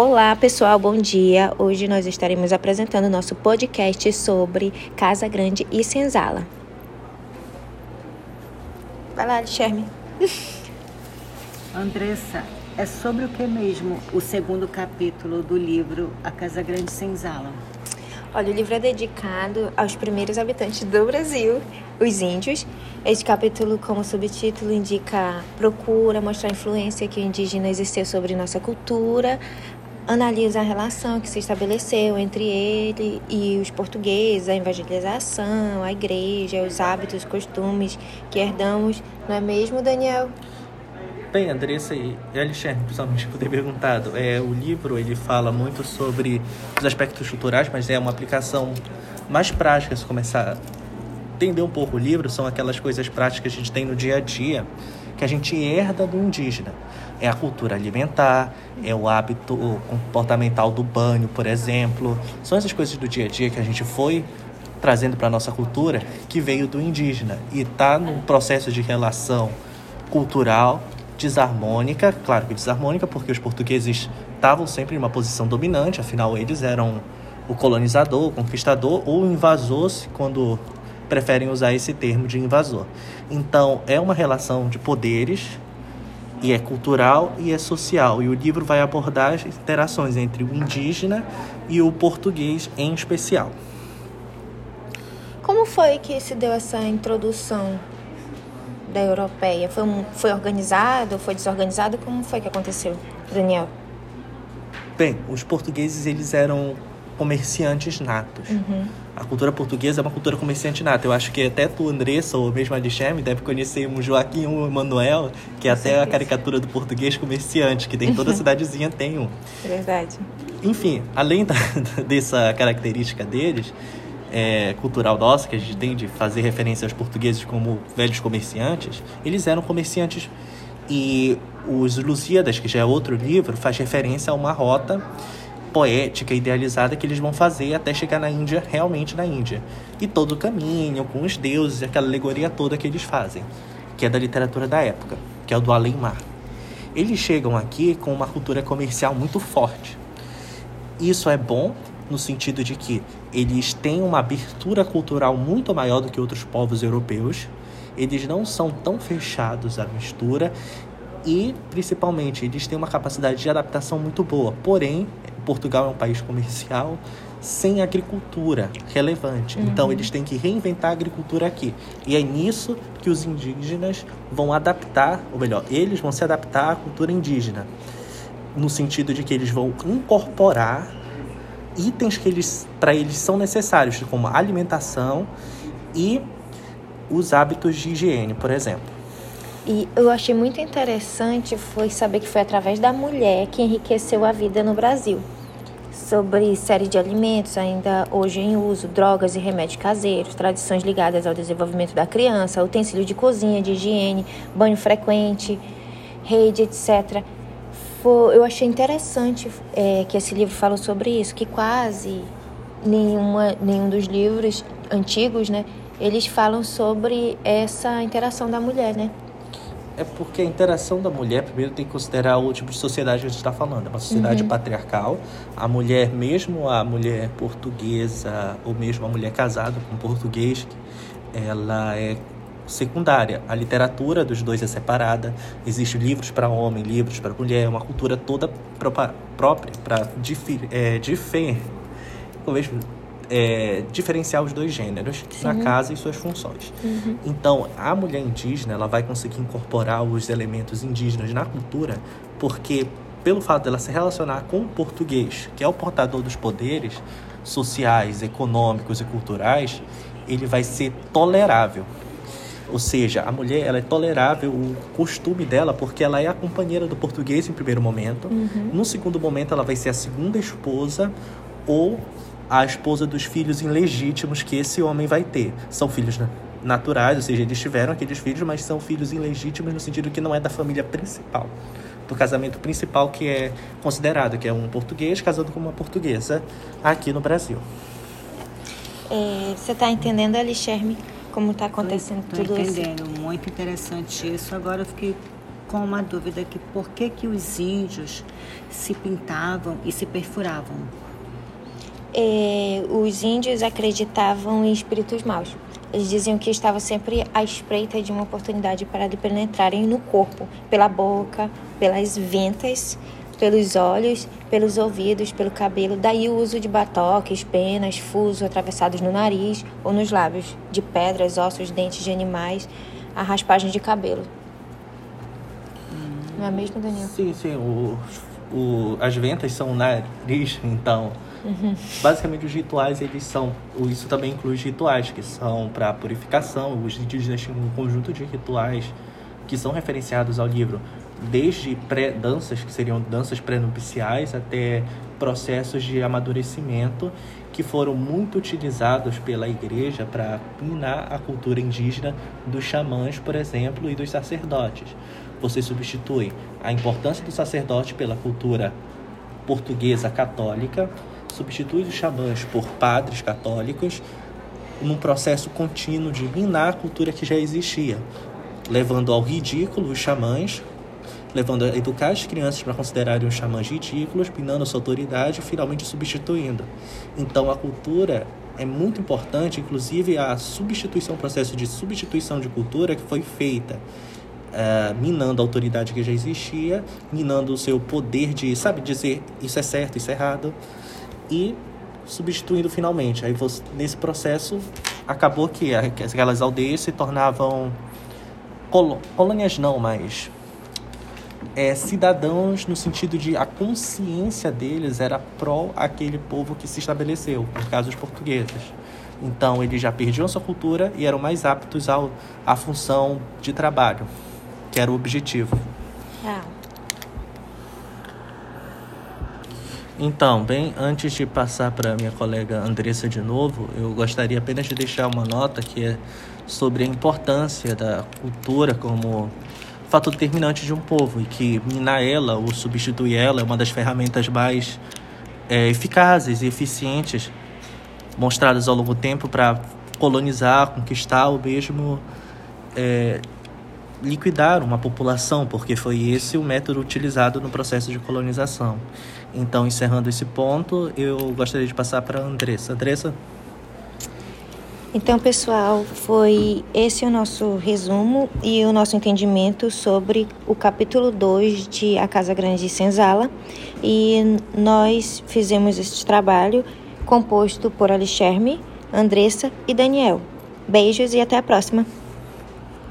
Olá, pessoal, bom dia. Hoje nós estaremos apresentando nosso podcast sobre Casa Grande e Senzala. Vai lá, Alexandre. Andressa, é sobre o que mesmo o segundo capítulo do livro A Casa Grande e Senzala? Olha, o livro é dedicado aos primeiros habitantes do Brasil, os índios. Este capítulo, como subtítulo, indica procura mostrar a influência que o indígena exerceu sobre nossa cultura, analisa a relação que se estabeleceu entre ele e os portugueses, a evangelização, a igreja, os hábitos, costumes que herdamos, não é mesmo, Daniel? Bem, Andressa e Alexandre, principalmente por ter perguntado, é, o livro ele fala muito sobre os aspectos culturais, mas é uma aplicação mais prática, se começar a entender um pouco o livro, são aquelas coisas práticas que a gente tem no dia a dia, que a gente herda do indígena. É a cultura alimentar, é o hábito comportamental do banho, por exemplo. São essas coisas do dia a dia que a gente foi trazendo para a nossa cultura, que veio do indígena e está num processo de relação cultural desarmônica, claro que desarmônica, porque os portugueses estavam sempre em uma posição dominante, afinal eles eram o colonizador, o conquistador ou o invasor, quando preferem usar esse termo de invasor. Então, é uma relação de poderes e é cultural e é social. E o livro vai abordar as interações entre o indígena e o português em especial. Como foi que se deu essa introdução da europeia? Foi, foi organizado, foi desorganizado? Como foi que aconteceu, Daniel? Bem, os portugueses eles eram comerciantes natos. Uhum. A cultura portuguesa é uma cultura comerciante nata. Eu acho que até tu, Andressa, ou mesmo a Alexandre, deve conhecer um Joaquim ou um Manuel, que é até a caricatura do português comerciante, que tem toda cidadezinha tem um. Verdade. Enfim, além da, dessa característica deles, é, cultural nossa, que a gente tem de fazer referência aos portugueses como velhos comerciantes, eles eram comerciantes e os Lusíadas, que já é outro livro, faz referência a uma rota poética, idealizada que eles vão fazer até chegar na Índia, realmente na Índia. E todo o caminho com os deuses, aquela alegoria toda que eles fazem, que é da literatura da época, que é o do além-mar. Eles chegam aqui com uma cultura comercial muito forte. Isso é bom no sentido de que eles têm uma abertura cultural muito maior do que outros povos europeus. Eles não são tão fechados à mistura e, principalmente, eles têm uma capacidade de adaptação muito boa. Porém, Portugal é um país comercial sem agricultura relevante. Uhum. Então, eles têm que reinventar a agricultura aqui. E é nisso que os indígenas vão adaptar, ou melhor, eles vão se adaptar à cultura indígena. No sentido de que eles vão incorporar itens que eles para eles são necessários, como alimentação e os hábitos de higiene, por exemplo. E eu achei muito interessante foi saber que foi através da mulher que enriqueceu a vida no Brasil. Sobre série de alimentos ainda hoje em uso, drogas e remédios caseiros, tradições ligadas ao desenvolvimento da criança, utensílios de cozinha, de higiene, banho frequente, rede, etc foi, eu achei interessante é, que esse livro falou sobre isso, que quase nenhuma, nenhum dos livros antigos, né, eles falam sobre essa interação da mulher, né? É porque a interação da mulher, primeiro, tem que considerar o tipo de sociedade que a gente está falando. É uma sociedade uhum. patriarcal. A mulher, mesmo a mulher portuguesa, ou mesmo a mulher casada com português, ela é secundária. A literatura dos dois é separada. Existem livros para homem, livros para mulher. É uma cultura toda própria para é, é, diferenciar os dois gêneros na casa e suas funções. Uhum. Então, a mulher indígena ela vai conseguir incorporar os elementos indígenas na cultura porque pelo fato dela se relacionar com o português, que é o portador dos poderes sociais, econômicos e culturais, ele vai ser tolerável. Ou seja, a mulher ela é tolerável o costume dela porque ela é a companheira do português em primeiro momento. Uhum. No segundo momento, ela vai ser a segunda esposa ou a esposa dos filhos ilegítimos que esse homem vai ter. São filhos naturais, ou seja, eles tiveram aqueles filhos, mas são filhos ilegítimos no sentido que não é da família principal. Do casamento principal que é considerado, que é um português casando com uma portuguesa aqui no Brasil. É, você está entendendo, Alixerme? como está acontecendo tô, tô tudo entendendo. isso. Muito interessante isso. Agora eu fiquei com uma dúvida que por que que os índios se pintavam e se perfuravam? É, os índios acreditavam em espíritos maus. Eles diziam que estavam sempre à espreita de uma oportunidade para lhe penetrarem no corpo, pela boca, pelas ventas, pelos olhos, pelos ouvidos, pelo cabelo. Daí o uso de batoques, penas, fusos atravessados no nariz ou nos lábios, de pedras, ossos, dentes de animais, a raspagem de cabelo. Não é mesmo, Daniel? Sim, sim. O, o, as ventas são o nariz, então. Basicamente, os rituais, eles são. Isso também inclui os rituais, que são para purificação. Os indígenas têm um conjunto de rituais que são referenciados ao livro, desde pré-danças, que seriam danças pré-nupciais, até processos de amadurecimento, que foram muito utilizados pela igreja para minar a cultura indígena dos xamãs, por exemplo, e dos sacerdotes você substitui a importância do sacerdote pela cultura portuguesa católica, substitui os xamãs por padres católicos, num processo contínuo de minar a cultura que já existia, levando ao ridículo os xamãs, levando a educar as crianças para considerarem os xamãs ridículos, minando sua autoridade e finalmente substituindo. Então a cultura é muito importante, inclusive a substituição, o processo de substituição de cultura que foi feita é, minando a autoridade que já existia, minando o seu poder de, sabe, dizer isso é certo, isso é errado, e substituindo finalmente. Aí você, nesse processo acabou que aquelas aldeias se tornavam colônias não, mas é, cidadãos no sentido de a consciência deles era pró aquele povo que se estabeleceu, no caso os portugueses. Então eles já perdiam sua cultura e eram mais aptos ao, à função de trabalho que era o objetivo. Ah. Então, bem antes de passar para minha colega Andressa de novo, eu gostaria apenas de deixar uma nota que é sobre a importância da cultura como fator determinante de um povo e que minar ela ou substituir ela é uma das ferramentas mais é, eficazes e eficientes mostradas ao longo do tempo para colonizar, conquistar ou mesmo é, liquidar uma população, porque foi esse o método utilizado no processo de colonização. Então, encerrando esse ponto, eu gostaria de passar para a Andressa. Andressa? Então, pessoal, foi esse o nosso resumo e o nosso entendimento sobre o capítulo 2 de A Casa Grande de Senzala. E nós fizemos este trabalho composto por Alexerme, Andressa e Daniel. Beijos e até a próxima!